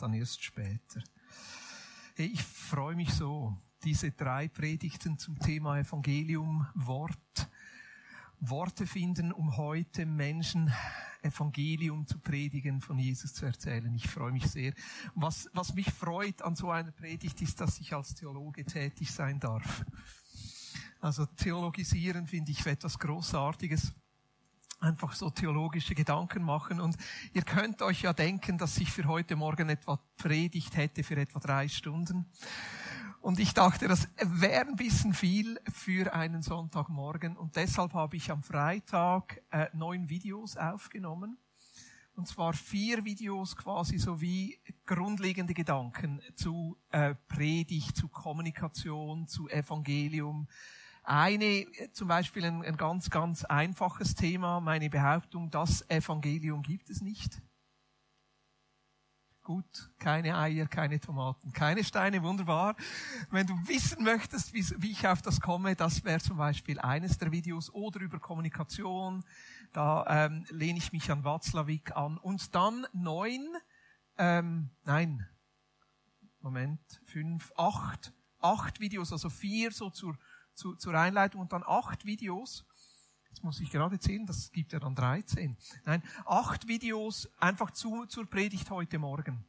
dann erst später. Ich freue mich so, diese drei Predigten zum Thema Evangelium, Wort, Worte finden, um heute Menschen Evangelium zu predigen, von Jesus zu erzählen. Ich freue mich sehr. Was, was mich freut an so einer Predigt ist, dass ich als Theologe tätig sein darf. Also theologisieren finde ich etwas Großartiges einfach so theologische Gedanken machen. Und ihr könnt euch ja denken, dass ich für heute Morgen etwa predigt hätte für etwa drei Stunden. Und ich dachte, das wäre ein bisschen viel für einen Sonntagmorgen. Und deshalb habe ich am Freitag äh, neun Videos aufgenommen. Und zwar vier Videos quasi sowie grundlegende Gedanken zu äh, Predigt, zu Kommunikation, zu Evangelium, eine, zum Beispiel ein, ein ganz, ganz einfaches Thema, meine Behauptung, das Evangelium gibt es nicht. Gut, keine Eier, keine Tomaten, keine Steine, wunderbar. Wenn du wissen möchtest, wie, wie ich auf das komme, das wäre zum Beispiel eines der Videos oder über Kommunikation. Da ähm, lehne ich mich an Watzlawick an. Und dann neun, ähm, nein, Moment, fünf, acht, acht Videos, also vier so zur zu, zur Einleitung und dann acht Videos. Jetzt muss ich gerade zählen, das gibt ja dann 13. Nein, acht Videos einfach zu, zur Predigt heute Morgen.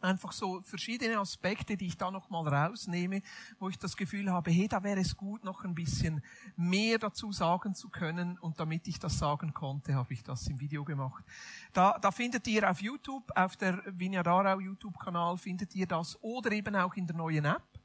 Einfach so verschiedene Aspekte, die ich da nochmal rausnehme, wo ich das Gefühl habe, hey, da wäre es gut, noch ein bisschen mehr dazu sagen zu können. Und damit ich das sagen konnte, habe ich das im Video gemacht. Da, da findet ihr auf YouTube, auf der Vinyadarau YouTube-Kanal findet ihr das oder eben auch in der neuen App.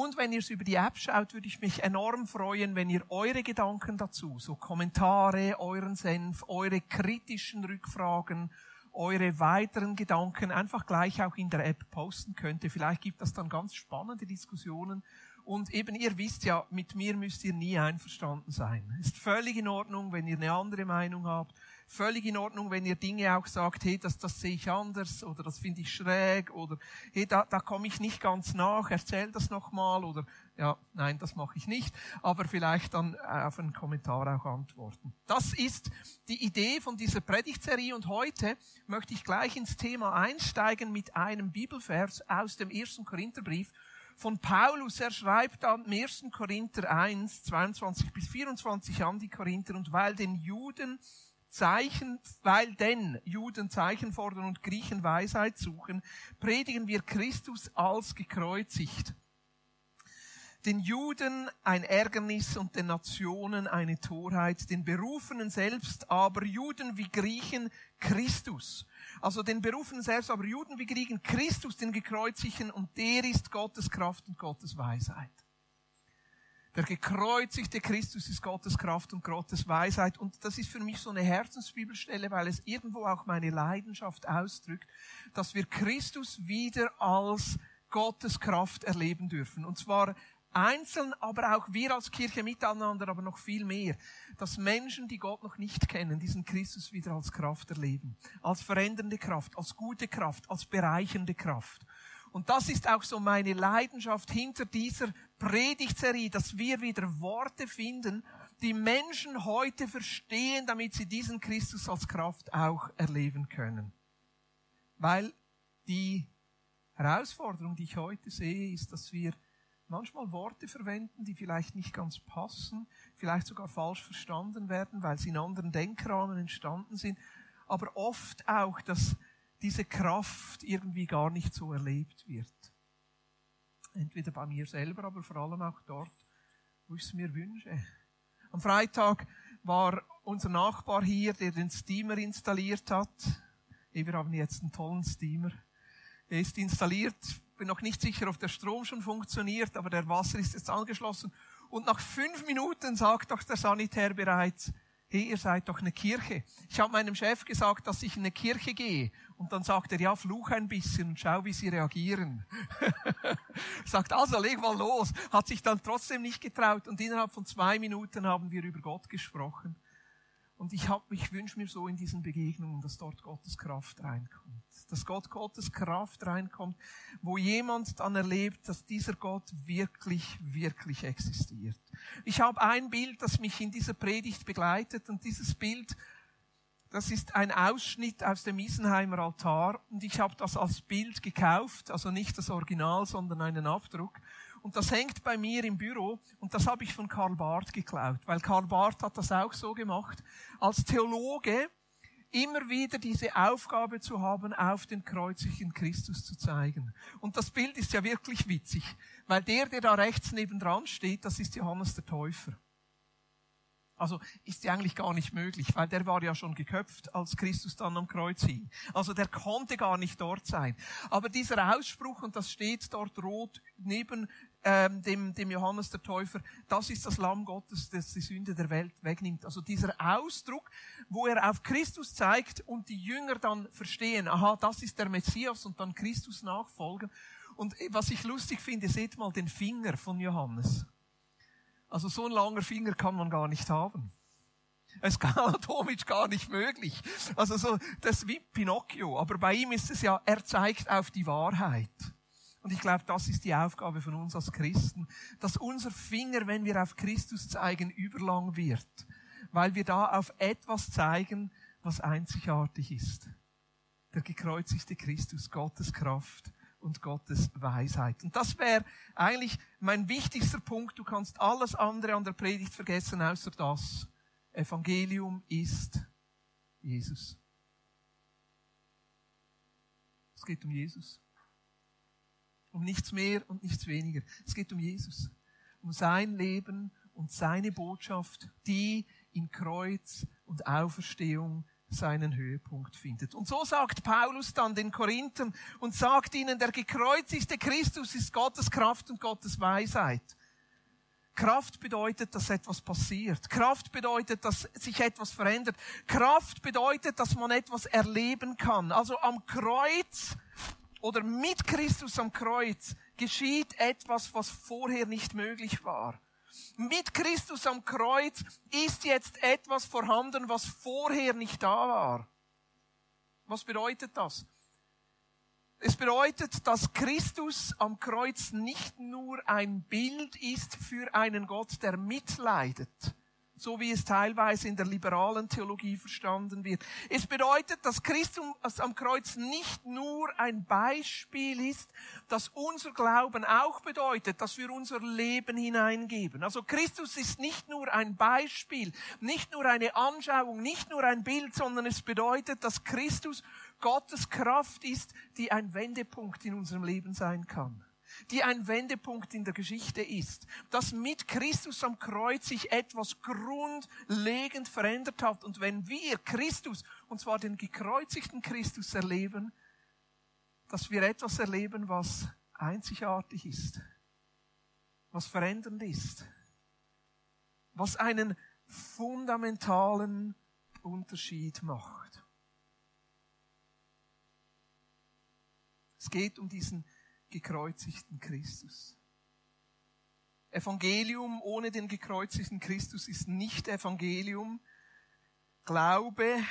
Und wenn ihr es über die App schaut, würde ich mich enorm freuen, wenn ihr eure Gedanken dazu, so Kommentare, euren Senf, eure kritischen Rückfragen, eure weiteren Gedanken einfach gleich auch in der App posten könnte. Vielleicht gibt das dann ganz spannende Diskussionen. Und eben, ihr wisst ja, mit mir müsst ihr nie einverstanden sein. Ist völlig in Ordnung, wenn ihr eine andere Meinung habt völlig in Ordnung, wenn ihr Dinge auch sagt, hey, das, das sehe ich anders oder das finde ich schräg oder hey, da, da komme ich nicht ganz nach, erzähl das nochmal oder ja, nein, das mache ich nicht, aber vielleicht dann äh, auf einen Kommentar auch antworten. Das ist die Idee von dieser Predigtserie und heute möchte ich gleich ins Thema einsteigen mit einem Bibelvers aus dem ersten Korintherbrief von Paulus. Er schreibt dann im 1. Korinther 1, 22 bis 24 an die Korinther und weil den Juden Zeichen, weil denn Juden Zeichen fordern und Griechen Weisheit suchen, predigen wir Christus als gekreuzigt. Den Juden ein Ärgernis und den Nationen eine Torheit, den Berufenen selbst, aber Juden wie Griechen Christus. Also den Berufenen selbst, aber Juden wie Griechen Christus, den Gekreuzigten, und der ist Gottes Kraft und Gottes Weisheit. Der gekreuzigte Christus ist Gottes Kraft und Gottes Weisheit. Und das ist für mich so eine Herzensbibelstelle, weil es irgendwo auch meine Leidenschaft ausdrückt, dass wir Christus wieder als Gottes Kraft erleben dürfen. Und zwar einzeln, aber auch wir als Kirche miteinander, aber noch viel mehr. Dass Menschen, die Gott noch nicht kennen, diesen Christus wieder als Kraft erleben. Als verändernde Kraft, als gute Kraft, als bereichernde Kraft. Und das ist auch so meine Leidenschaft hinter dieser Predigtserie, dass wir wieder Worte finden, die Menschen heute verstehen, damit sie diesen Christus als Kraft auch erleben können. Weil die Herausforderung, die ich heute sehe, ist, dass wir manchmal Worte verwenden, die vielleicht nicht ganz passen, vielleicht sogar falsch verstanden werden, weil sie in anderen Denkrahmen entstanden sind, aber oft auch, dass diese Kraft irgendwie gar nicht so erlebt wird. Entweder bei mir selber, aber vor allem auch dort, wo ich es mir wünsche. Am Freitag war unser Nachbar hier, der den Steamer installiert hat. Wir haben jetzt einen tollen Steamer. Er ist installiert, bin noch nicht sicher, ob der Strom schon funktioniert, aber der Wasser ist jetzt angeschlossen. Und nach fünf Minuten sagt doch der Sanitär bereits, hey, ihr seid doch eine Kirche. Ich habe meinem Chef gesagt, dass ich in eine Kirche gehe. Und dann sagt er, ja, fluch ein bisschen und schau, wie sie reagieren. sagt, also leg mal los. Hat sich dann trotzdem nicht getraut. Und innerhalb von zwei Minuten haben wir über Gott gesprochen. Und ich, hab, ich wünsche mir so in diesen Begegnungen, dass dort Gottes Kraft reinkommt. Dass Gott Gottes Kraft reinkommt, wo jemand dann erlebt, dass dieser Gott wirklich, wirklich existiert. Ich habe ein Bild, das mich in dieser Predigt begleitet und dieses Bild Das ist ein Ausschnitt aus dem Isenheimer Altar und ich habe das als Bild gekauft, also nicht das Original, sondern einen Abdruck. Und das hängt bei mir im Büro und das habe ich von Karl Barth geklaut, weil Karl Barth hat das auch so gemacht. Als Theologe immer wieder diese Aufgabe zu haben, auf den kreuzigen Christus zu zeigen. Und das Bild ist ja wirklich witzig, weil der, der da rechts nebendran steht, das ist Johannes der Täufer. Also ist ja eigentlich gar nicht möglich, weil der war ja schon geköpft, als Christus dann am Kreuz hing. Also der konnte gar nicht dort sein. Aber dieser Ausspruch, und das steht dort rot neben ähm, dem, dem Johannes der Täufer, das ist das Lamm Gottes, das die Sünde der Welt wegnimmt. Also dieser Ausdruck, wo er auf Christus zeigt und die Jünger dann verstehen, aha, das ist der Messias und dann Christus nachfolgen. Und was ich lustig finde, seht mal den Finger von Johannes. Also so ein langer Finger kann man gar nicht haben. Es ist anatomisch gar nicht möglich. Also so, das ist wie Pinocchio. Aber bei ihm ist es ja, er zeigt auf die Wahrheit. Und ich glaube, das ist die Aufgabe von uns als Christen, dass unser Finger, wenn wir auf Christus zeigen, überlang wird. Weil wir da auf etwas zeigen, was einzigartig ist. Der gekreuzigte Christus, Gottes Kraft und Gottes Weisheit. Und das wäre eigentlich mein wichtigster Punkt. Du kannst alles andere an der Predigt vergessen, außer das. Evangelium ist Jesus. Es geht um Jesus. Um nichts mehr und nichts weniger. Es geht um Jesus. Um sein Leben und seine Botschaft, die in Kreuz und Auferstehung seinen Höhepunkt findet. Und so sagt Paulus dann den Korinthern und sagt ihnen, der gekreuzigte Christus ist Gottes Kraft und Gottes Weisheit. Kraft bedeutet, dass etwas passiert. Kraft bedeutet, dass sich etwas verändert. Kraft bedeutet, dass man etwas erleben kann. Also am Kreuz oder mit Christus am Kreuz geschieht etwas, was vorher nicht möglich war. Mit Christus am Kreuz ist jetzt etwas vorhanden, was vorher nicht da war. Was bedeutet das? Es bedeutet, dass Christus am Kreuz nicht nur ein Bild ist für einen Gott, der mitleidet, so wie es teilweise in der liberalen Theologie verstanden wird. Es bedeutet, dass Christus am Kreuz nicht nur ein Beispiel ist, dass unser Glauben auch bedeutet, dass wir unser Leben hineingeben. Also Christus ist nicht nur ein Beispiel, nicht nur eine Anschauung, nicht nur ein Bild, sondern es bedeutet, dass Christus Gottes Kraft ist, die ein Wendepunkt in unserem Leben sein kann die ein Wendepunkt in der Geschichte ist, dass mit Christus am Kreuz sich etwas grundlegend verändert hat. Und wenn wir Christus, und zwar den gekreuzigten Christus erleben, dass wir etwas erleben, was einzigartig ist, was verändernd ist, was einen fundamentalen Unterschied macht. Es geht um diesen gekreuzigten Christus. Evangelium ohne den gekreuzigten Christus ist nicht Evangelium. Glaube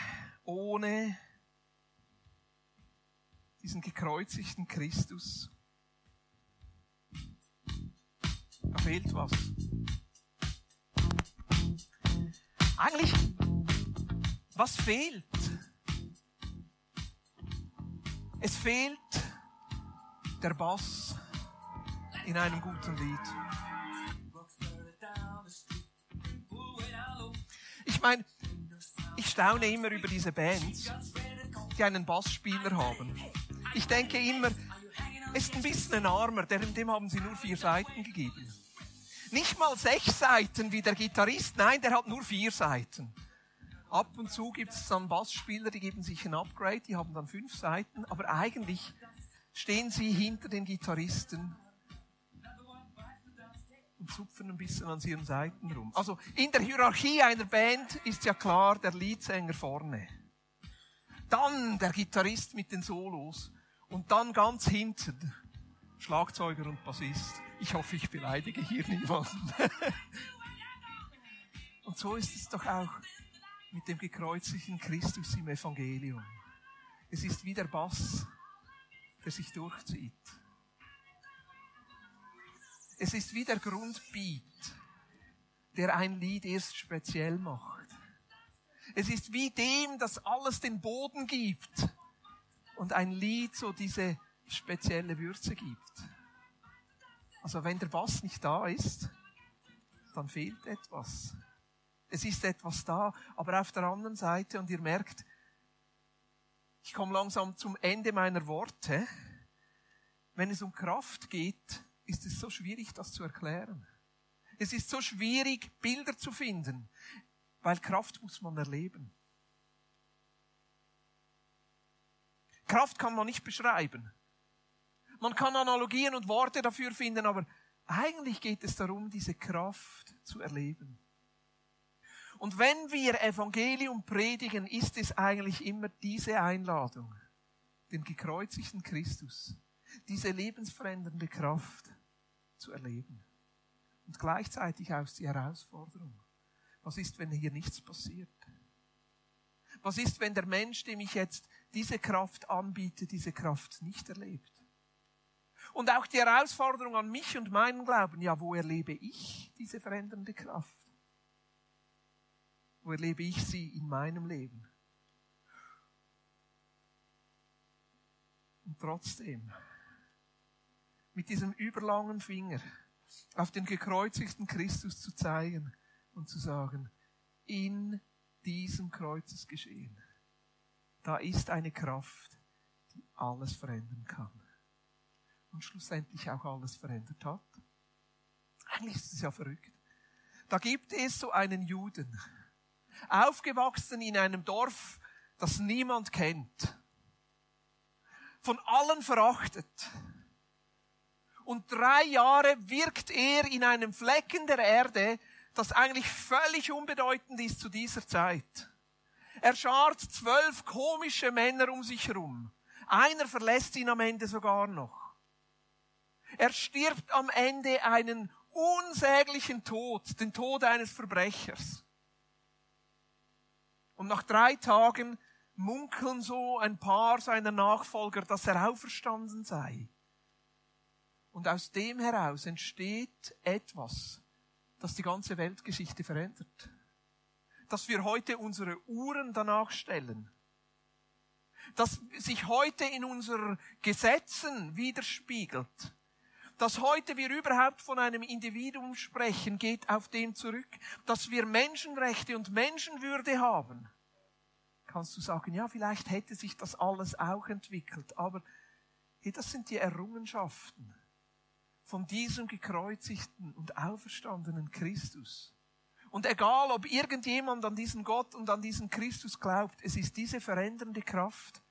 ohne diesen gekreuzigten Christus. Da fehlt was. Eigentlich, was fehlt? Es fehlt der Bass in einem guten Lied. Ich meine, ich staune immer über diese Bands, die einen Bassspieler haben. Ich denke immer, es ist ein bisschen ein Armer, dem haben sie nur vier Seiten gegeben. Nicht mal sechs Seiten wie der Gitarrist, nein, der hat nur vier Seiten. Ab und zu gibt es dann Bassspieler, die geben sich ein Upgrade, die haben dann fünf Seiten, aber eigentlich stehen sie hinter den Gitarristen und zupfen ein bisschen an ihren Seiten rum. Also in der Hierarchie einer Band ist ja klar der Leadsänger vorne. Dann der Gitarrist mit den Solos und dann ganz hinten Schlagzeuger und Bassist. Ich hoffe, ich beleidige hier niemanden. und so ist es doch auch mit dem gekreuzigten Christus im Evangelium. Es ist wie der Bass der sich durchzieht. Es ist wie der Grundbeat, der ein Lied erst speziell macht. Es ist wie dem, das alles den Boden gibt und ein Lied so diese spezielle Würze gibt. Also wenn der Bass nicht da ist, dann fehlt etwas. Es ist etwas da, aber auf der anderen Seite, und ihr merkt, ich komme langsam zum Ende meiner Worte, wenn es um Kraft geht, ist es so schwierig, das zu erklären. Es ist so schwierig, Bilder zu finden, weil Kraft muss man erleben. Kraft kann man nicht beschreiben. Man kann Analogien und Worte dafür finden, aber eigentlich geht es darum, diese Kraft zu erleben. Und wenn wir Evangelium predigen, ist es eigentlich immer diese Einladung, den gekreuzigten Christus, diese lebensverändernde Kraft zu erleben. Und gleichzeitig auch die Herausforderung. Was ist, wenn hier nichts passiert? Was ist, wenn der Mensch, dem ich jetzt diese Kraft anbiete, diese Kraft nicht erlebt? Und auch die Herausforderung an mich und meinen Glauben, ja, wo erlebe ich diese verändernde Kraft? Wo erlebe ich sie in meinem Leben? Und trotzdem, mit diesem überlangen Finger auf den gekreuzigten Christus zu zeigen und zu sagen, in diesem Kreuzesgeschehen, da ist eine Kraft, die alles verändern kann. Und schlussendlich auch alles verändert hat. Eigentlich ist es ja verrückt. Da gibt es so einen Juden, aufgewachsen in einem Dorf, das niemand kennt, von allen verachtet. Und drei Jahre wirkt er in einem Flecken der Erde, das eigentlich völlig unbedeutend ist zu dieser Zeit. Er schart zwölf komische Männer um sich herum. Einer verlässt ihn am Ende sogar noch. Er stirbt am Ende einen unsäglichen Tod, den Tod eines Verbrechers. Und nach drei Tagen munkeln so ein paar seiner Nachfolger, dass er auferstanden sei. Und aus dem heraus entsteht etwas, das die ganze Weltgeschichte verändert. Dass wir heute unsere Uhren danach stellen. Dass sich heute in unseren Gesetzen widerspiegelt dass heute wir überhaupt von einem Individuum sprechen, geht auf den zurück, dass wir Menschenrechte und Menschenwürde haben. Kannst du sagen, ja, vielleicht hätte sich das alles auch entwickelt, aber hey, das sind die Errungenschaften von diesem gekreuzigten und auferstandenen Christus. Und egal, ob irgendjemand an diesen Gott und an diesen Christus glaubt, es ist diese verändernde Kraft,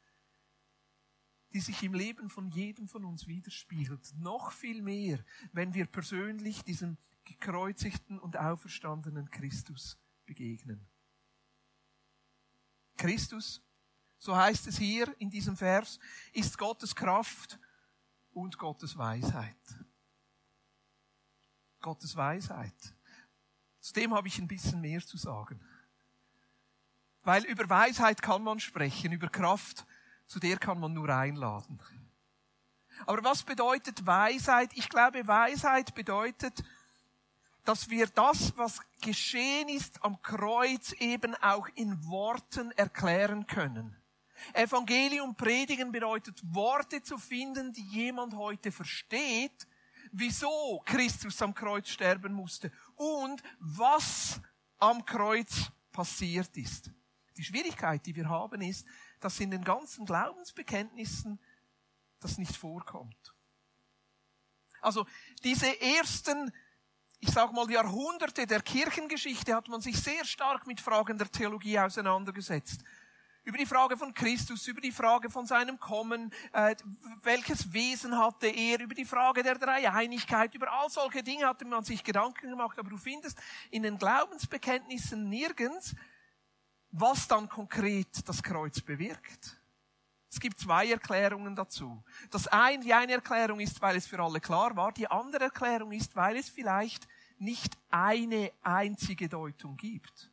die sich im Leben von jedem von uns widerspiegelt. Noch viel mehr, wenn wir persönlich diesem gekreuzigten und auferstandenen Christus begegnen. Christus, so heißt es hier in diesem Vers, ist Gottes Kraft und Gottes Weisheit. Gottes Weisheit. Zu dem habe ich ein bisschen mehr zu sagen. Weil über Weisheit kann man sprechen, über Kraft zu der kann man nur einladen. Aber was bedeutet Weisheit? Ich glaube, Weisheit bedeutet, dass wir das, was geschehen ist am Kreuz, eben auch in Worten erklären können. Evangelium predigen bedeutet, Worte zu finden, die jemand heute versteht, wieso Christus am Kreuz sterben musste und was am Kreuz passiert ist. Die Schwierigkeit, die wir haben, ist, dass in den ganzen Glaubensbekenntnissen das nicht vorkommt. Also diese ersten, ich sage mal Jahrhunderte der Kirchengeschichte hat man sich sehr stark mit Fragen der Theologie auseinandergesetzt. Über die Frage von Christus, über die Frage von seinem Kommen, äh, welches Wesen hatte er, über die Frage der Dreieinigkeit, über all solche Dinge hatte man sich Gedanken gemacht, aber du findest in den Glaubensbekenntnissen nirgends was dann konkret das Kreuz bewirkt. Es gibt zwei Erklärungen dazu. Das eine, die eine Erklärung ist, weil es für alle klar war. Die andere Erklärung ist, weil es vielleicht nicht eine einzige Deutung gibt.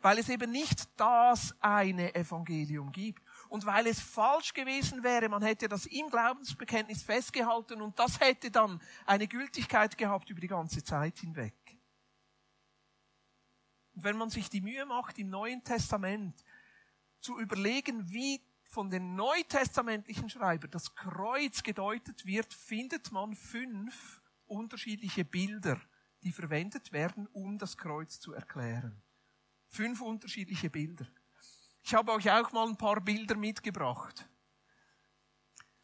Weil es eben nicht das eine Evangelium gibt. Und weil es falsch gewesen wäre, man hätte das im Glaubensbekenntnis festgehalten und das hätte dann eine Gültigkeit gehabt über die ganze Zeit hinweg. Wenn man sich die Mühe macht, im Neuen Testament zu überlegen, wie von den neutestamentlichen Schreibern das Kreuz gedeutet wird, findet man fünf unterschiedliche Bilder, die verwendet werden, um das Kreuz zu erklären. Fünf unterschiedliche Bilder. Ich habe euch auch mal ein paar Bilder mitgebracht.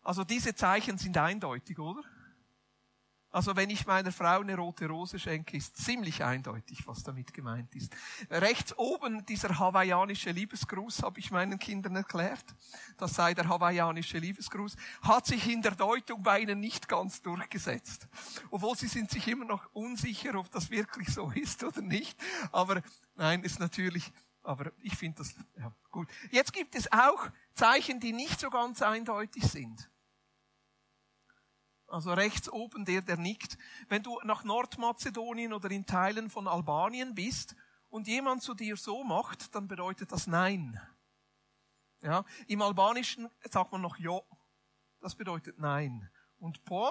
Also diese Zeichen sind eindeutig, oder? Also wenn ich meiner Frau eine rote Rose schenke, ist ziemlich eindeutig, was damit gemeint ist. Rechts oben dieser hawaiianische Liebesgruß habe ich meinen Kindern erklärt. Das sei der hawaiianische Liebesgruß. Hat sich in der Deutung bei ihnen nicht ganz durchgesetzt. Obwohl sie sind sich immer noch unsicher, ob das wirklich so ist oder nicht. Aber nein, ist natürlich, aber ich finde das, ja, gut. Jetzt gibt es auch Zeichen, die nicht so ganz eindeutig sind. Also rechts oben der, der nickt. Wenn du nach Nordmazedonien oder in Teilen von Albanien bist und jemand zu dir so macht, dann bedeutet das Nein. Ja, Im Albanischen sagt man noch Jo. Das bedeutet Nein. Und Po,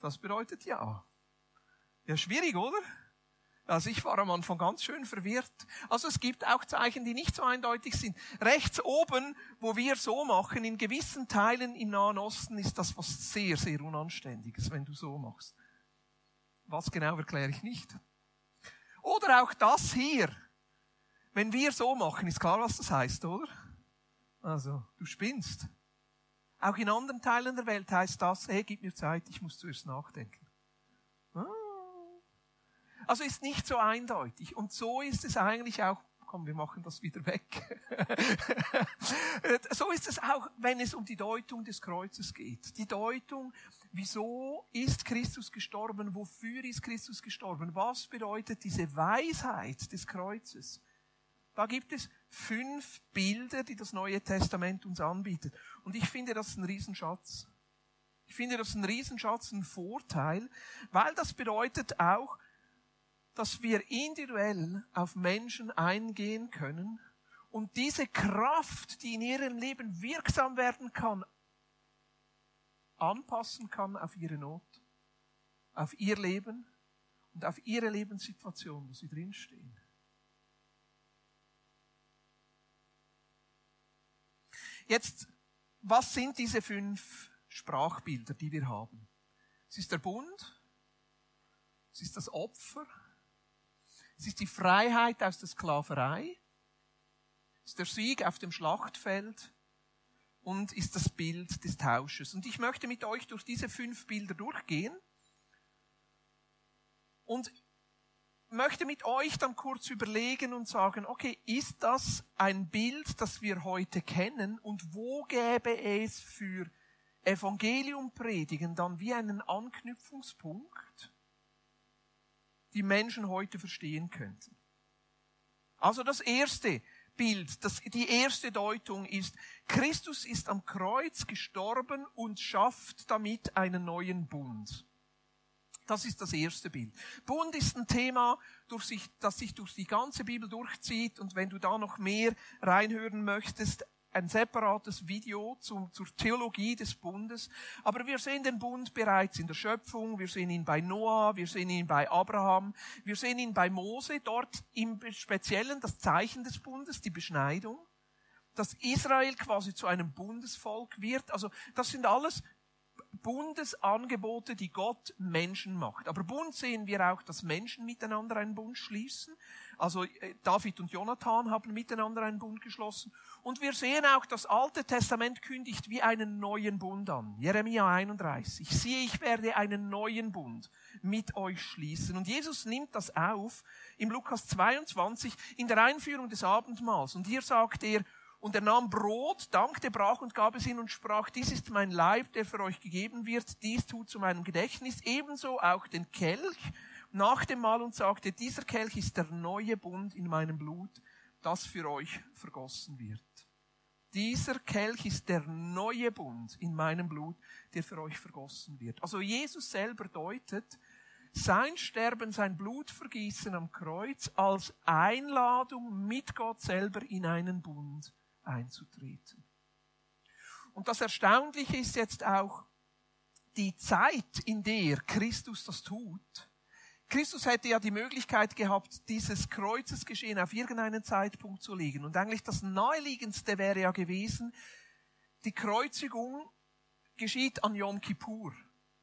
das bedeutet Ja. Ja, schwierig, oder? Also ich war am Anfang ganz schön verwirrt. Also es gibt auch Zeichen, die nicht so eindeutig sind. Rechts oben, wo wir so machen, in gewissen Teilen im Nahen Osten ist das was sehr, sehr Unanständiges, wenn du so machst. Was genau erkläre ich nicht. Oder auch das hier. Wenn wir so machen, ist klar, was das heißt, oder? Also, du spinnst. Auch in anderen Teilen der Welt heißt das, hey, gib mir Zeit, ich muss zuerst nachdenken. Also ist nicht so eindeutig. Und so ist es eigentlich auch komm, wir machen das wieder weg. so ist es auch, wenn es um die Deutung des Kreuzes geht. Die Deutung, wieso ist Christus gestorben, wofür ist Christus gestorben, was bedeutet diese Weisheit des Kreuzes. Da gibt es fünf Bilder, die das Neue Testament uns anbietet. Und ich finde das ein Riesenschatz. Ich finde das ein Riesenschatz, ein Vorteil, weil das bedeutet auch, dass wir individuell auf Menschen eingehen können und diese Kraft, die in ihrem Leben wirksam werden kann, anpassen kann auf ihre Not, auf ihr Leben und auf ihre Lebenssituation, wo sie drinstehen. Jetzt, was sind diese fünf Sprachbilder, die wir haben? Es ist der Bund, es ist das Opfer, es ist die Freiheit aus der Sklaverei, ist der Sieg auf dem Schlachtfeld und ist das Bild des Tausches. Und ich möchte mit euch durch diese fünf Bilder durchgehen und möchte mit euch dann kurz überlegen und sagen, okay, ist das ein Bild, das wir heute kennen und wo gäbe es für Evangelium predigen dann wie einen Anknüpfungspunkt? Die Menschen heute verstehen könnten. Also das erste Bild, das, die erste Deutung ist, Christus ist am Kreuz gestorben und schafft damit einen neuen Bund. Das ist das erste Bild. Bund ist ein Thema, sich, das sich durch die ganze Bibel durchzieht und wenn du da noch mehr reinhören möchtest, ein separates Video zum, zur Theologie des Bundes. Aber wir sehen den Bund bereits in der Schöpfung, wir sehen ihn bei Noah, wir sehen ihn bei Abraham, wir sehen ihn bei Mose, dort im Speziellen das Zeichen des Bundes, die Beschneidung, dass Israel quasi zu einem Bundesvolk wird. Also das sind alles Bundesangebote, die Gott Menschen macht. Aber Bund sehen wir auch, dass Menschen miteinander einen Bund schließen. Also äh, David und Jonathan haben miteinander einen Bund geschlossen. Und wir sehen auch, das Alte Testament kündigt wie einen neuen Bund an. Jeremia 31. Siehe, ich werde einen neuen Bund mit euch schließen. Und Jesus nimmt das auf im Lukas 22 in der Einführung des Abendmahls. Und hier sagt er, und er nahm Brot, dankte, brach und gab es ihnen und sprach, dies ist mein Leib, der für euch gegeben wird, dies tut zu meinem Gedächtnis, ebenso auch den Kelch nach dem Mahl und sagte, dieser Kelch ist der neue Bund in meinem Blut, das für euch vergossen wird. Dieser Kelch ist der neue Bund in meinem Blut, der für euch vergossen wird. Also Jesus selber deutet sein Sterben, sein Blutvergießen am Kreuz als Einladung mit Gott selber in einen Bund einzutreten. Und das Erstaunliche ist jetzt auch die Zeit, in der Christus das tut, Christus hätte ja die Möglichkeit gehabt, dieses Kreuzesgeschehen auf irgendeinen Zeitpunkt zu legen. Und eigentlich das Naheliegendste wäre ja gewesen, die Kreuzigung geschieht an Yom Kippur,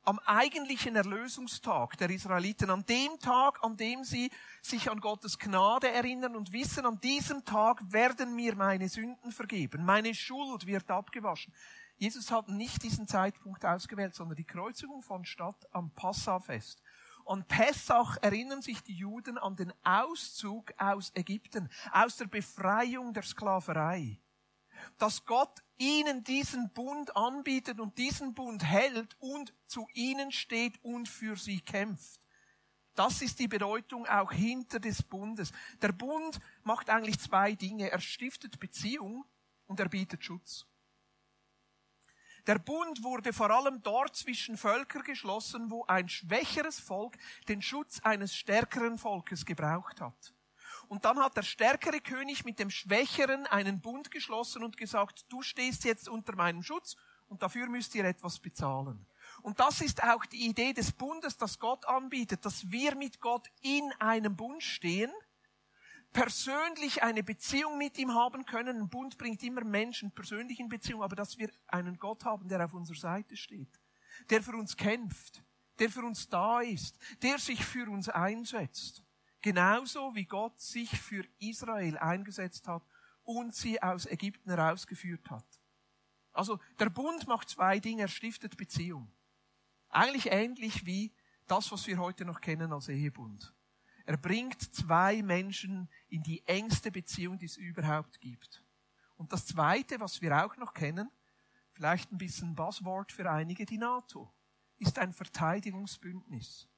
am eigentlichen Erlösungstag der Israeliten, an dem Tag, an dem sie sich an Gottes Gnade erinnern und wissen, an diesem Tag werden mir meine Sünden vergeben, meine Schuld wird abgewaschen. Jesus hat nicht diesen Zeitpunkt ausgewählt, sondern die Kreuzigung fand statt am Passafest. An Pessach erinnern sich die Juden an den Auszug aus Ägypten, aus der Befreiung der Sklaverei. Dass Gott ihnen diesen Bund anbietet und diesen Bund hält und zu ihnen steht und für sie kämpft. Das ist die Bedeutung auch hinter des Bundes. Der Bund macht eigentlich zwei Dinge. Er stiftet Beziehung und er bietet Schutz. Der Bund wurde vor allem dort zwischen Völkern geschlossen, wo ein schwächeres Volk den Schutz eines stärkeren Volkes gebraucht hat. Und dann hat der stärkere König mit dem Schwächeren einen Bund geschlossen und gesagt, du stehst jetzt unter meinem Schutz und dafür müsst ihr etwas bezahlen. Und das ist auch die Idee des Bundes, das Gott anbietet, dass wir mit Gott in einem Bund stehen – persönlich eine Beziehung mit ihm haben können. Ein Bund bringt immer Menschen persönlich in Beziehung, aber dass wir einen Gott haben, der auf unserer Seite steht, der für uns kämpft, der für uns da ist, der sich für uns einsetzt. Genauso wie Gott sich für Israel eingesetzt hat und sie aus Ägypten herausgeführt hat. Also der Bund macht zwei Dinge, er stiftet Beziehung. Eigentlich ähnlich wie das, was wir heute noch kennen als Ehebund. Er bringt zwei Menschen in die engste Beziehung, die es überhaupt gibt. Und das Zweite, was wir auch noch kennen, vielleicht ein bisschen Buzzword für einige, die NATO, ist ein Verteidigungsbündnis.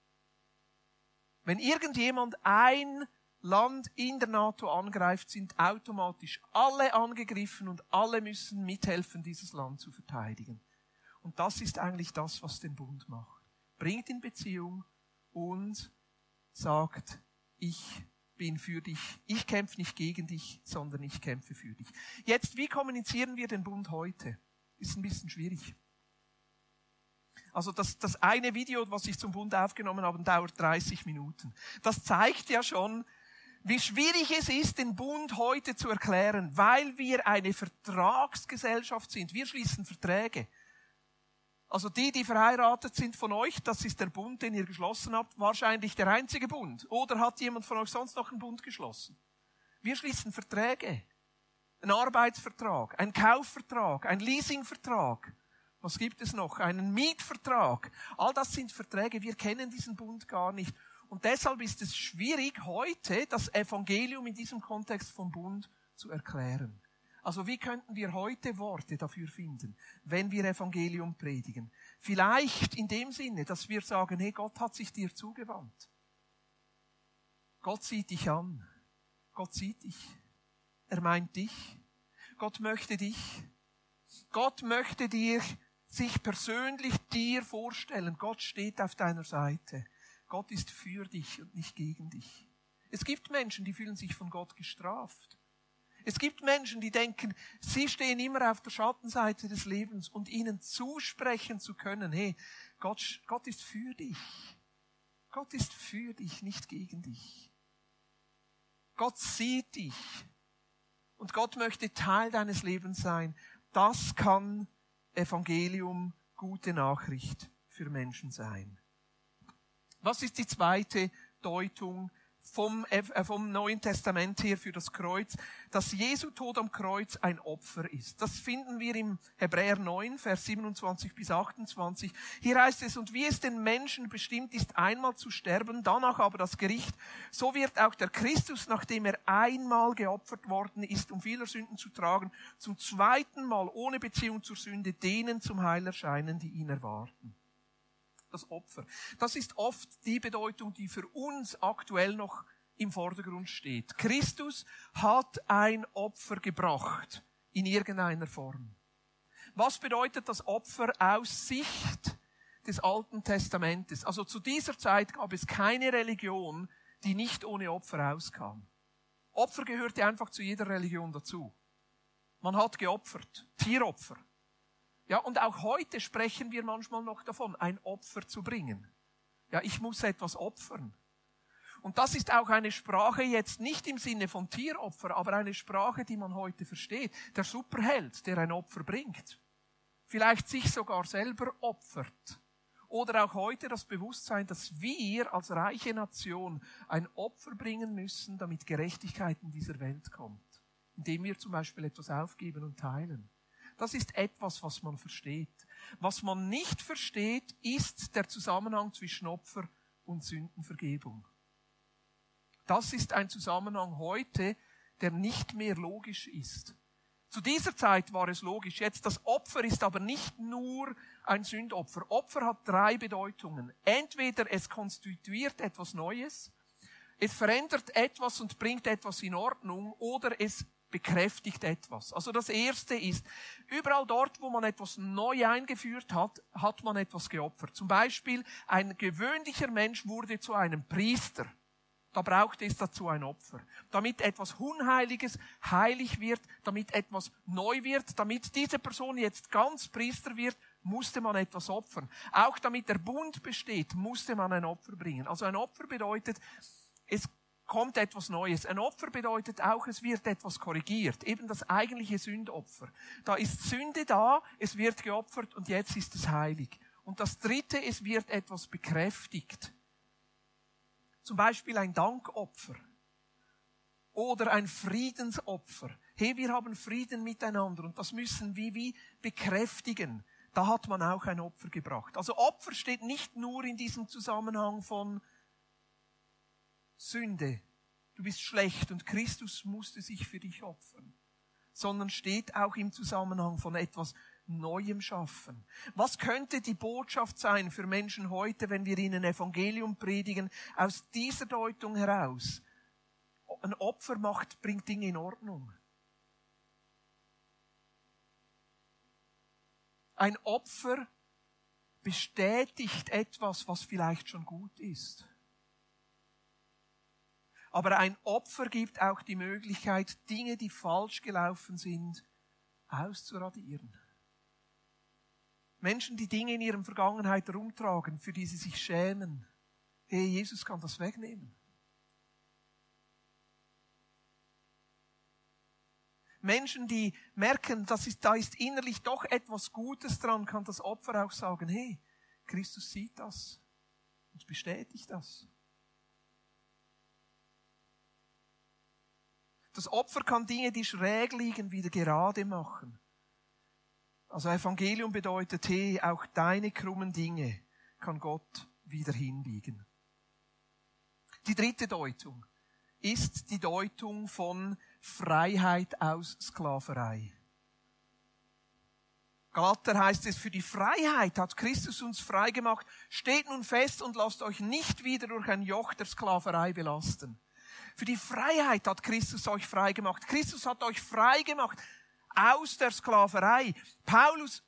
Wenn irgendjemand ein Land in der NATO angreift, sind automatisch alle angegriffen und alle müssen mithelfen, dieses Land zu verteidigen. Und das ist eigentlich das, was den Bund macht. Bringt in Beziehung und sagt, ich bin für dich. Ich kämpfe nicht gegen dich, sondern ich kämpfe für dich. Jetzt, wie kommunizieren wir den Bund heute? Ist ein bisschen schwierig. Also das, das eine Video, was ich zum Bund aufgenommen habe, dauert 30 Minuten. Das zeigt ja schon, wie schwierig es ist, den Bund heute zu erklären, weil wir eine Vertragsgesellschaft sind. Wir schließen Verträge. Also die, die verheiratet sind von euch, das ist der Bund, den ihr geschlossen habt, wahrscheinlich der einzige Bund. Oder hat jemand von euch sonst noch einen Bund geschlossen? Wir schließen Verträge. Ein Arbeitsvertrag, ein Kaufvertrag, ein Leasingvertrag. Was gibt es noch? Einen Mietvertrag. All das sind Verträge. Wir kennen diesen Bund gar nicht. Und deshalb ist es schwierig, heute das Evangelium in diesem Kontext vom Bund zu erklären. Also wie könnten wir heute Worte dafür finden, wenn wir Evangelium predigen? Vielleicht in dem Sinne, dass wir sagen, hey, Gott hat sich dir zugewandt. Gott sieht dich an. Gott sieht dich. Er meint dich. Gott möchte dich. Gott möchte dir sich persönlich dir vorstellen. Gott steht auf deiner Seite. Gott ist für dich und nicht gegen dich. Es gibt Menschen, die fühlen sich von Gott gestraft. Es gibt Menschen, die denken, sie stehen immer auf der Schattenseite des Lebens und ihnen zusprechen zu können, hey, Gott, Gott ist für dich. Gott ist für dich, nicht gegen dich. Gott sieht dich. Und Gott möchte Teil deines Lebens sein. Das kann Evangelium, gute Nachricht für Menschen sein. Was ist die zweite Deutung vom, äh, vom Neuen Testament her für das Kreuz, dass Jesu Tod am Kreuz ein Opfer ist. Das finden wir im Hebräer 9, Vers 27 bis 28. Hier heißt es, und wie es den Menschen bestimmt ist, einmal zu sterben, danach aber das Gericht, so wird auch der Christus, nachdem er einmal geopfert worden ist, um vieler Sünden zu tragen, zum zweiten Mal ohne Beziehung zur Sünde denen zum Heil erscheinen, die ihn erwarten das Opfer. Das ist oft die Bedeutung, die für uns aktuell noch im Vordergrund steht. Christus hat ein Opfer gebracht in irgendeiner Form. Was bedeutet das Opfer aus Sicht des Alten Testamentes? Also zu dieser Zeit gab es keine Religion, die nicht ohne Opfer auskam. Opfer gehörte einfach zu jeder Religion dazu. Man hat geopfert, Tieropfer, ja, und auch heute sprechen wir manchmal noch davon, ein Opfer zu bringen. Ja, ich muss etwas opfern. Und das ist auch eine Sprache jetzt nicht im Sinne von Tieropfer, aber eine Sprache, die man heute versteht. Der Superheld, der ein Opfer bringt. Vielleicht sich sogar selber opfert. Oder auch heute das Bewusstsein, dass wir als reiche Nation ein Opfer bringen müssen, damit Gerechtigkeit in dieser Welt kommt. Indem wir zum Beispiel etwas aufgeben und teilen. Das ist etwas, was man versteht. Was man nicht versteht, ist der Zusammenhang zwischen Opfer und Sündenvergebung. Das ist ein Zusammenhang heute, der nicht mehr logisch ist. Zu dieser Zeit war es logisch. Jetzt das Opfer ist aber nicht nur ein Sündopfer. Opfer hat drei Bedeutungen. Entweder es konstituiert etwas Neues, es verändert etwas und bringt etwas in Ordnung oder es bekräftigt etwas. Also das erste ist, überall dort, wo man etwas neu eingeführt hat, hat man etwas geopfert. Zum Beispiel, ein gewöhnlicher Mensch wurde zu einem Priester. Da braucht es dazu ein Opfer. Damit etwas Unheiliges heilig wird, damit etwas neu wird, damit diese Person jetzt ganz Priester wird, musste man etwas opfern. Auch damit der Bund besteht, musste man ein Opfer bringen. Also ein Opfer bedeutet, es kommt etwas Neues. Ein Opfer bedeutet auch, es wird etwas korrigiert. Eben das eigentliche Sündopfer. Da ist Sünde da, es wird geopfert und jetzt ist es heilig. Und das dritte, es wird etwas bekräftigt. Zum Beispiel ein Dankopfer oder ein Friedensopfer. Hey, wir haben Frieden miteinander und das müssen wir wie bekräftigen. Da hat man auch ein Opfer gebracht. Also Opfer steht nicht nur in diesem Zusammenhang von Sünde. Du bist schlecht und Christus musste sich für dich opfern, sondern steht auch im Zusammenhang von etwas Neuem schaffen. Was könnte die Botschaft sein für Menschen heute, wenn wir ihnen Evangelium predigen, aus dieser Deutung heraus? Ein Opfer macht, bringt Dinge in Ordnung. Ein Opfer bestätigt etwas, was vielleicht schon gut ist. Aber ein Opfer gibt auch die Möglichkeit, Dinge, die falsch gelaufen sind, auszuradieren. Menschen, die Dinge in ihrer Vergangenheit herumtragen, für die sie sich schämen. Hey, Jesus kann das wegnehmen. Menschen, die merken, dass ist, da ist innerlich doch etwas Gutes dran, kann das Opfer auch sagen, hey, Christus sieht das und bestätigt das. Das Opfer kann Dinge, die schräg liegen, wieder gerade machen. Also Evangelium bedeutet, hey, auch deine krummen Dinge kann Gott wieder hinbiegen. Die dritte Deutung ist die Deutung von Freiheit aus Sklaverei. Galater heißt es, für die Freiheit hat Christus uns frei gemacht. Steht nun fest und lasst euch nicht wieder durch ein Joch der Sklaverei belasten. Für die Freiheit hat Christus euch frei gemacht. Christus hat euch frei gemacht aus der Sklaverei. Paulus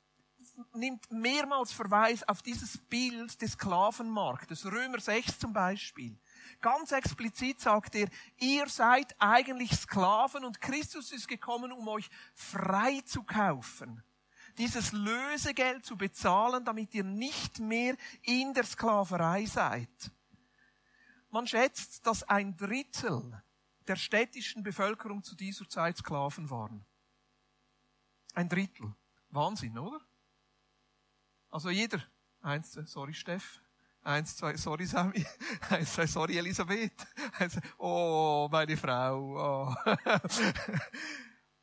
nimmt mehrmals Verweis auf dieses Bild des Sklavenmarktes. Römer 6 zum Beispiel. Ganz explizit sagt er, ihr seid eigentlich Sklaven und Christus ist gekommen, um euch frei zu kaufen. Dieses Lösegeld zu bezahlen, damit ihr nicht mehr in der Sklaverei seid. Man schätzt, dass ein Drittel der städtischen Bevölkerung zu dieser Zeit Sklaven waren. Ein Drittel. Wahnsinn, oder? Also jeder. Eins, zwei, sorry Steff. Eins, zwei, sorry Sammy. Eins, zwei, sorry Elisabeth. Eins, oh, meine Frau. Oh.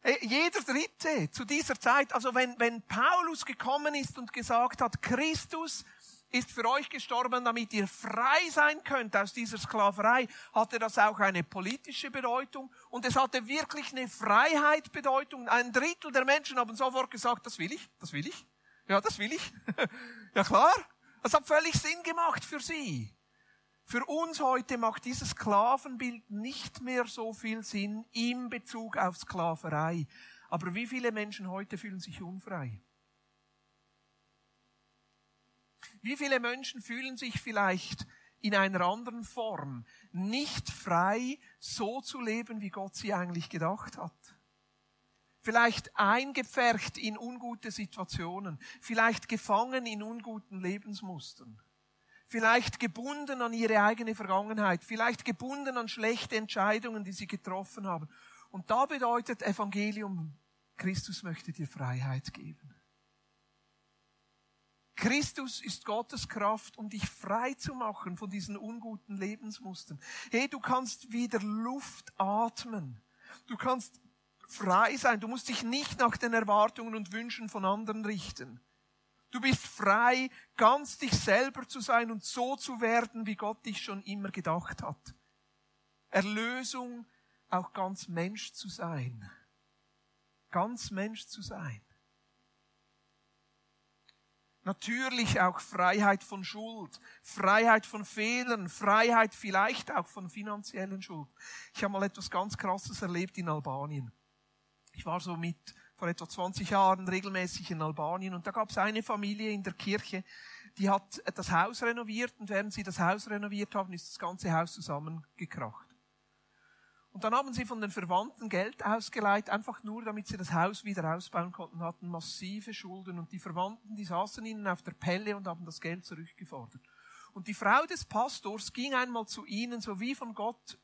Jeder Dritte zu dieser Zeit, also wenn, wenn Paulus gekommen ist und gesagt hat, Christus ist für euch gestorben, damit ihr frei sein könnt aus dieser Sklaverei, hatte das auch eine politische Bedeutung und es hatte wirklich eine Freiheitbedeutung. Ein Drittel der Menschen haben sofort gesagt, das will ich, das will ich, ja, das will ich. ja klar, das hat völlig Sinn gemacht für sie. Für uns heute macht dieses Sklavenbild nicht mehr so viel Sinn in Bezug auf Sklaverei. Aber wie viele Menschen heute fühlen sich unfrei? Wie viele Menschen fühlen sich vielleicht in einer anderen Form nicht frei, so zu leben, wie Gott sie eigentlich gedacht hat? Vielleicht eingepfercht in ungute Situationen, vielleicht gefangen in unguten Lebensmustern, vielleicht gebunden an ihre eigene Vergangenheit, vielleicht gebunden an schlechte Entscheidungen, die sie getroffen haben. Und da bedeutet Evangelium, Christus möchte dir Freiheit geben. Christus ist Gottes Kraft, um dich frei zu machen von diesen unguten Lebensmustern. Hey, du kannst wieder Luft atmen. Du kannst frei sein. Du musst dich nicht nach den Erwartungen und Wünschen von anderen richten. Du bist frei, ganz dich selber zu sein und so zu werden, wie Gott dich schon immer gedacht hat. Erlösung, auch ganz Mensch zu sein. Ganz Mensch zu sein. Natürlich auch Freiheit von Schuld, Freiheit von Fehlern, Freiheit vielleicht auch von finanziellen Schuld. Ich habe mal etwas ganz Krasses erlebt in Albanien. Ich war so mit vor etwa 20 Jahren regelmäßig in Albanien und da gab es eine Familie in der Kirche, die hat das Haus renoviert und während sie das Haus renoviert haben, ist das ganze Haus zusammengekracht. Und dann haben sie von den Verwandten Geld ausgeleiht, einfach nur, damit sie das Haus wieder ausbauen konnten, hatten massive Schulden. Und die Verwandten, die saßen ihnen auf der Pelle und haben das Geld zurückgefordert. Und die Frau des Pastors ging einmal zu ihnen, so wie von Gott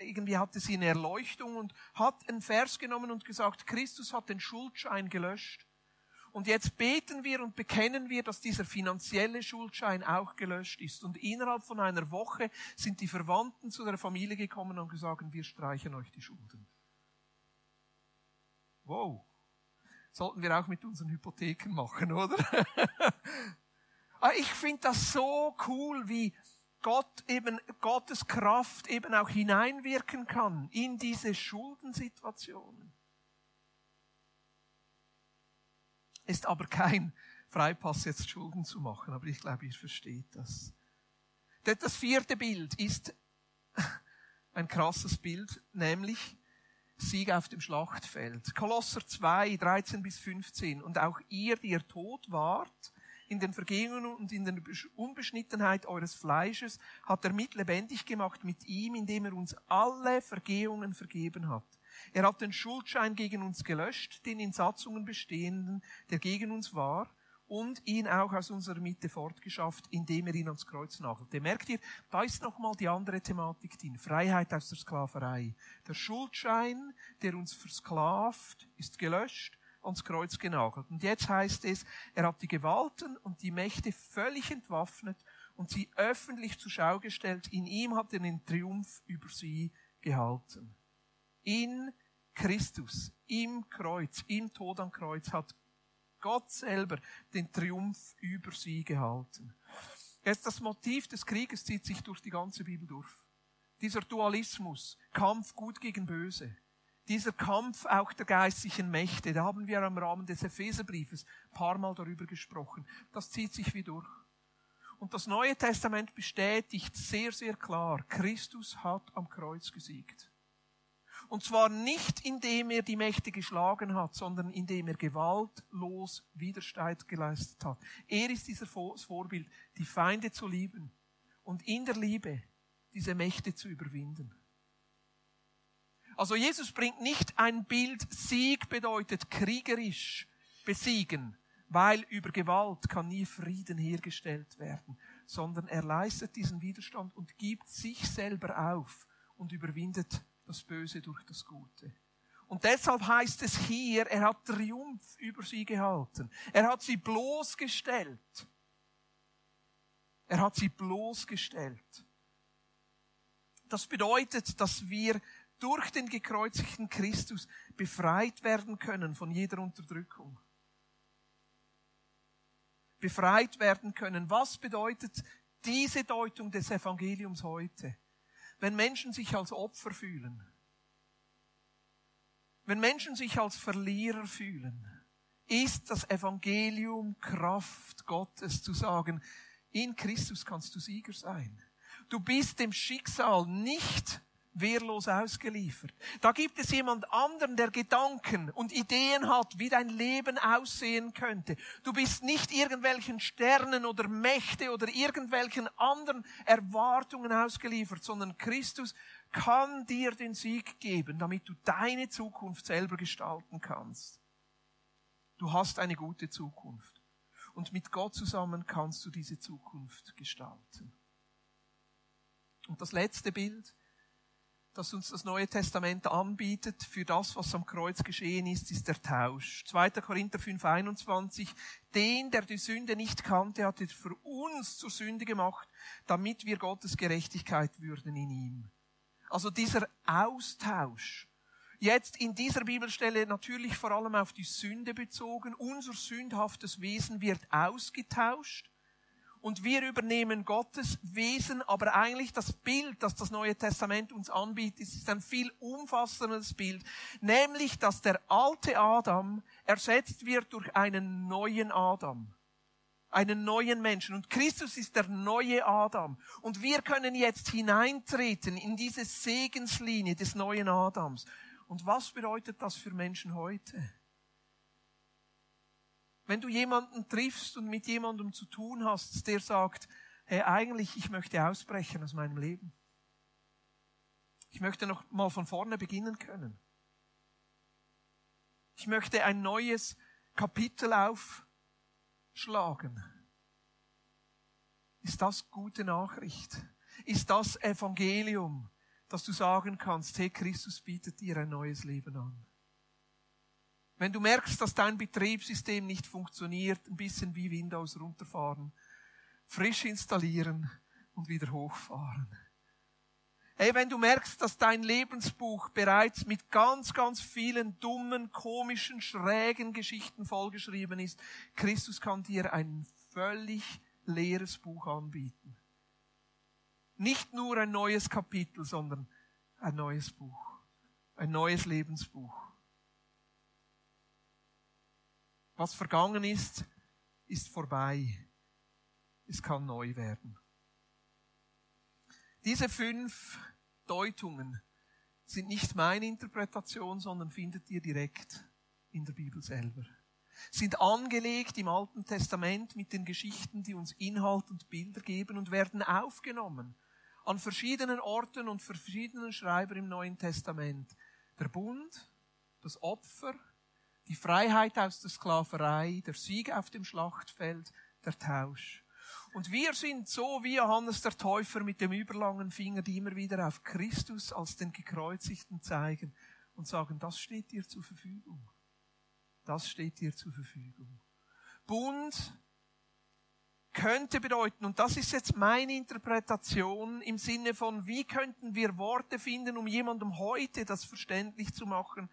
irgendwie hatte sie eine Erleuchtung und hat einen Vers genommen und gesagt, Christus hat den Schuldschein gelöscht. Und jetzt beten wir und bekennen wir, dass dieser finanzielle Schuldschein auch gelöscht ist. Und innerhalb von einer Woche sind die Verwandten zu der Familie gekommen und gesagt, wir streichen euch die Schulden. Wow. Sollten wir auch mit unseren Hypotheken machen, oder? Ah, ich finde das so cool, wie Gott eben, Gottes Kraft eben auch hineinwirken kann in diese Schuldensituationen. Ist aber kein Freipass, jetzt Schulden zu machen, aber ich glaube, ihr versteht das. Das vierte Bild ist ein krasses Bild, nämlich Sieg auf dem Schlachtfeld. Kolosser 2, 13 bis 15. Und auch ihr, die ihr tot wart, in den Vergehungen und in der Unbeschnittenheit eures Fleisches hat er mit lebendig gemacht mit ihm, indem er uns alle Vergehungen vergeben hat. Er hat den Schuldschein gegen uns gelöscht, den in Satzungen bestehenden, der gegen uns war, und ihn auch aus unserer Mitte fortgeschafft, indem er ihn ans Kreuz nagelte. Merkt ihr, da ist nochmal die andere Thematik drin. Freiheit aus der Sklaverei. Der Schuldschein, der uns versklavt, ist gelöscht ans Kreuz genagelt. Und jetzt heißt es, er hat die Gewalten und die Mächte völlig entwaffnet und sie öffentlich zur Schau gestellt. In ihm hat er den Triumph über sie gehalten. In Christus, im Kreuz, im Tod am Kreuz hat Gott selber den Triumph über sie gehalten. Jetzt das Motiv des Krieges zieht sich durch die ganze Bibel durch. Dieser Dualismus, Kampf gut gegen böse dieser Kampf auch der geistlichen Mächte, da haben wir im Rahmen des Epheserbriefes ein paar Mal darüber gesprochen. Das zieht sich wie durch. Und das Neue Testament bestätigt sehr, sehr klar, Christus hat am Kreuz gesiegt. Und zwar nicht indem er die Mächte geschlagen hat, sondern indem er gewaltlos Widerstand geleistet hat. Er ist dieser Vorbild, die Feinde zu lieben und in der Liebe diese Mächte zu überwinden. Also Jesus bringt nicht ein Bild, Sieg bedeutet kriegerisch besiegen, weil über Gewalt kann nie Frieden hergestellt werden, sondern er leistet diesen Widerstand und gibt sich selber auf und überwindet das Böse durch das Gute. Und deshalb heißt es hier, er hat Triumph über sie gehalten. Er hat sie bloßgestellt. Er hat sie bloßgestellt. Das bedeutet, dass wir durch den gekreuzigten Christus befreit werden können von jeder Unterdrückung. Befreit werden können. Was bedeutet diese Deutung des Evangeliums heute? Wenn Menschen sich als Opfer fühlen, wenn Menschen sich als Verlierer fühlen, ist das Evangelium Kraft Gottes zu sagen, in Christus kannst du Sieger sein. Du bist dem Schicksal nicht wehrlos ausgeliefert. Da gibt es jemand anderen, der Gedanken und Ideen hat, wie dein Leben aussehen könnte. Du bist nicht irgendwelchen Sternen oder Mächte oder irgendwelchen anderen Erwartungen ausgeliefert, sondern Christus kann dir den Sieg geben, damit du deine Zukunft selber gestalten kannst. Du hast eine gute Zukunft. Und mit Gott zusammen kannst du diese Zukunft gestalten. Und das letzte Bild, das uns das Neue Testament anbietet für das, was am Kreuz geschehen ist, ist der Tausch. 2. Korinther 5, 21. Den, der die Sünde nicht kannte, hat er für uns zur Sünde gemacht, damit wir Gottes Gerechtigkeit würden in ihm. Also dieser Austausch. Jetzt in dieser Bibelstelle natürlich vor allem auf die Sünde bezogen. Unser sündhaftes Wesen wird ausgetauscht und wir übernehmen Gottes Wesen, aber eigentlich das Bild, das das Neue Testament uns anbietet, ist ein viel umfassendes Bild, nämlich, dass der alte Adam ersetzt wird durch einen neuen Adam, einen neuen Menschen. Und Christus ist der neue Adam. Und wir können jetzt hineintreten in diese Segenslinie des neuen Adams. Und was bedeutet das für Menschen heute? Wenn du jemanden triffst und mit jemandem zu tun hast, der sagt, hey, eigentlich, ich möchte ausbrechen aus meinem Leben. Ich möchte noch mal von vorne beginnen können. Ich möchte ein neues Kapitel aufschlagen. Ist das gute Nachricht? Ist das Evangelium, dass du sagen kannst, hey, Christus bietet dir ein neues Leben an? Wenn du merkst, dass dein Betriebssystem nicht funktioniert, ein bisschen wie Windows runterfahren, frisch installieren und wieder hochfahren. Hey, wenn du merkst, dass dein Lebensbuch bereits mit ganz, ganz vielen dummen, komischen, schrägen Geschichten vollgeschrieben ist, Christus kann dir ein völlig leeres Buch anbieten. Nicht nur ein neues Kapitel, sondern ein neues Buch. Ein neues Lebensbuch. Was vergangen ist, ist vorbei. Es kann neu werden. Diese fünf Deutungen sind nicht meine Interpretation, sondern findet ihr direkt in der Bibel selber. Sind angelegt im Alten Testament mit den Geschichten, die uns Inhalt und Bilder geben und werden aufgenommen an verschiedenen Orten und verschiedenen Schreiber im Neuen Testament. Der Bund, das Opfer, die Freiheit aus der Sklaverei, der Sieg auf dem Schlachtfeld, der Tausch. Und wir sind so wie Johannes der Täufer mit dem überlangen Finger, die immer wieder auf Christus als den Gekreuzigten zeigen und sagen, das steht dir zur Verfügung. Das steht dir zur Verfügung. Bund könnte bedeuten, und das ist jetzt meine Interpretation im Sinne von, wie könnten wir Worte finden, um jemandem heute das verständlich zu machen,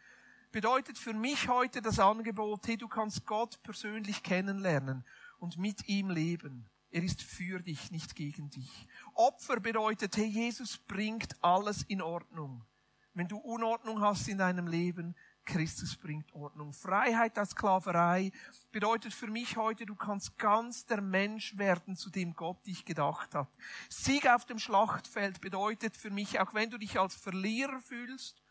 bedeutet für mich heute das Angebot, hey, du kannst Gott persönlich kennenlernen und mit ihm leben. Er ist für dich, nicht gegen dich. Opfer bedeutet, hey, Jesus bringt alles in Ordnung. Wenn du Unordnung hast in deinem Leben, Christus bringt Ordnung. Freiheit aus Sklaverei bedeutet für mich heute, du kannst ganz der Mensch werden, zu dem Gott dich gedacht hat. Sieg auf dem Schlachtfeld bedeutet für mich, auch wenn du dich als Verlierer fühlst,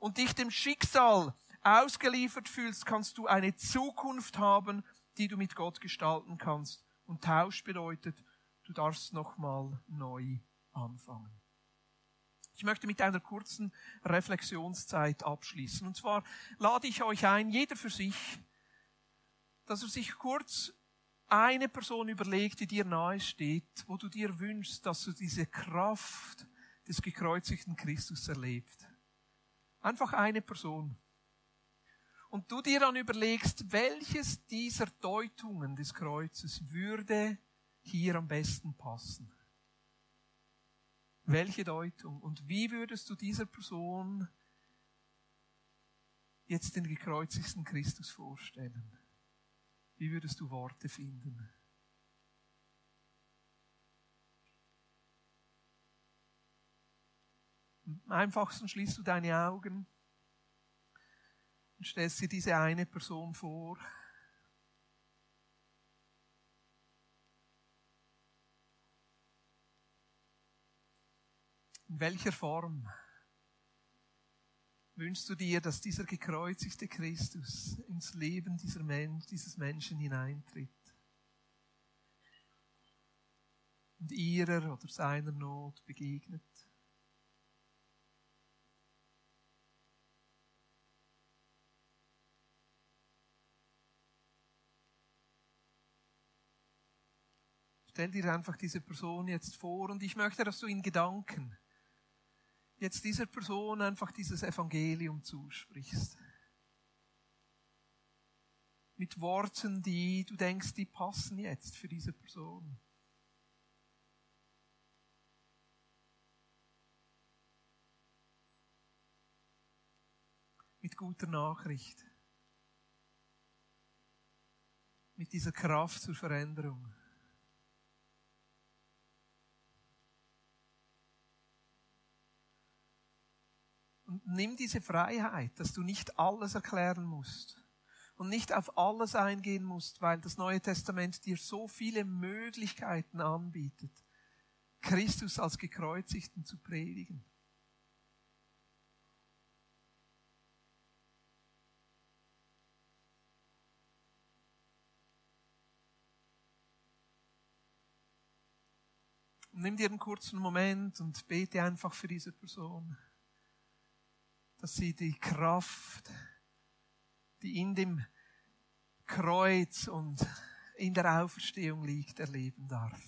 und dich dem Schicksal ausgeliefert fühlst, kannst du eine Zukunft haben, die du mit Gott gestalten kannst. Und Tausch bedeutet, du darfst nochmal neu anfangen. Ich möchte mit einer kurzen Reflexionszeit abschließen. Und zwar lade ich euch ein, jeder für sich, dass er sich kurz eine Person überlegt, die dir nahe steht, wo du dir wünschst, dass du diese Kraft des gekreuzigten Christus erlebst. Einfach eine Person. Und du dir dann überlegst, welches dieser Deutungen des Kreuzes würde hier am besten passen. Welche Deutung? Und wie würdest du dieser Person jetzt den gekreuzigten Christus vorstellen? Wie würdest du Worte finden? Am einfachsten schließt du deine Augen und stellst dir diese eine Person vor. In welcher Form wünschst du dir, dass dieser gekreuzigte Christus ins Leben dieser Mensch, dieses Menschen hineintritt? Und ihrer oder seiner Not begegnet? Stell dir einfach diese Person jetzt vor und ich möchte, dass du in Gedanken jetzt dieser Person einfach dieses Evangelium zusprichst. Mit Worten, die du denkst, die passen jetzt für diese Person. Mit guter Nachricht. Mit dieser Kraft zur Veränderung. Nimm diese Freiheit, dass du nicht alles erklären musst und nicht auf alles eingehen musst, weil das Neue Testament dir so viele Möglichkeiten anbietet, Christus als gekreuzigten zu predigen. Nimm dir einen kurzen Moment und bete einfach für diese Person dass sie die Kraft, die in dem Kreuz und in der Auferstehung liegt, erleben darf.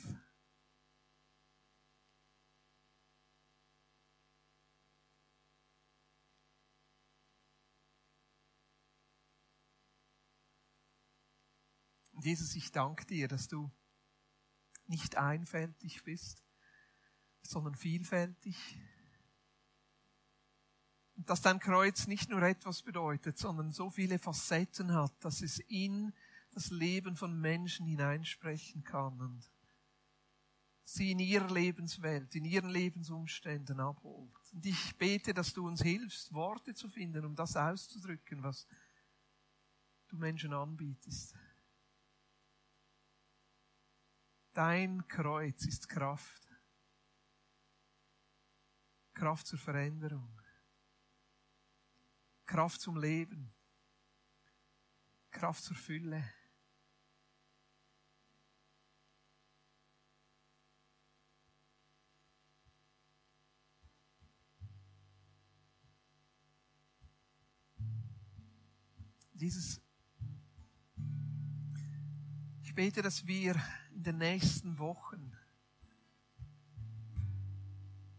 Jesus, ich danke dir, dass du nicht einfältig bist, sondern vielfältig dass dein Kreuz nicht nur etwas bedeutet, sondern so viele Facetten hat, dass es in das Leben von Menschen hineinsprechen kann und sie in ihrer Lebenswelt, in ihren Lebensumständen abholt. Und ich bete, dass du uns hilfst, Worte zu finden, um das auszudrücken, was du Menschen anbietest. Dein Kreuz ist Kraft. Kraft zur Veränderung. Kraft zum Leben, Kraft zur Fülle. Dieses ich bete, dass wir in den nächsten Wochen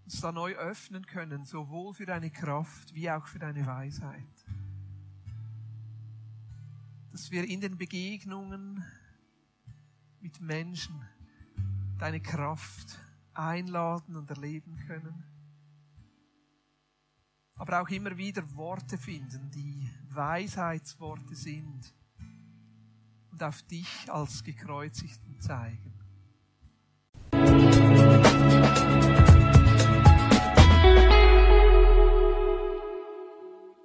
uns da neu öffnen können, sowohl für deine Kraft wie auch für deine Weisheit. Dass wir in den Begegnungen mit Menschen deine Kraft einladen und erleben können. Aber auch immer wieder Worte finden, die Weisheitsworte sind und auf dich als gekreuzigten zeigen.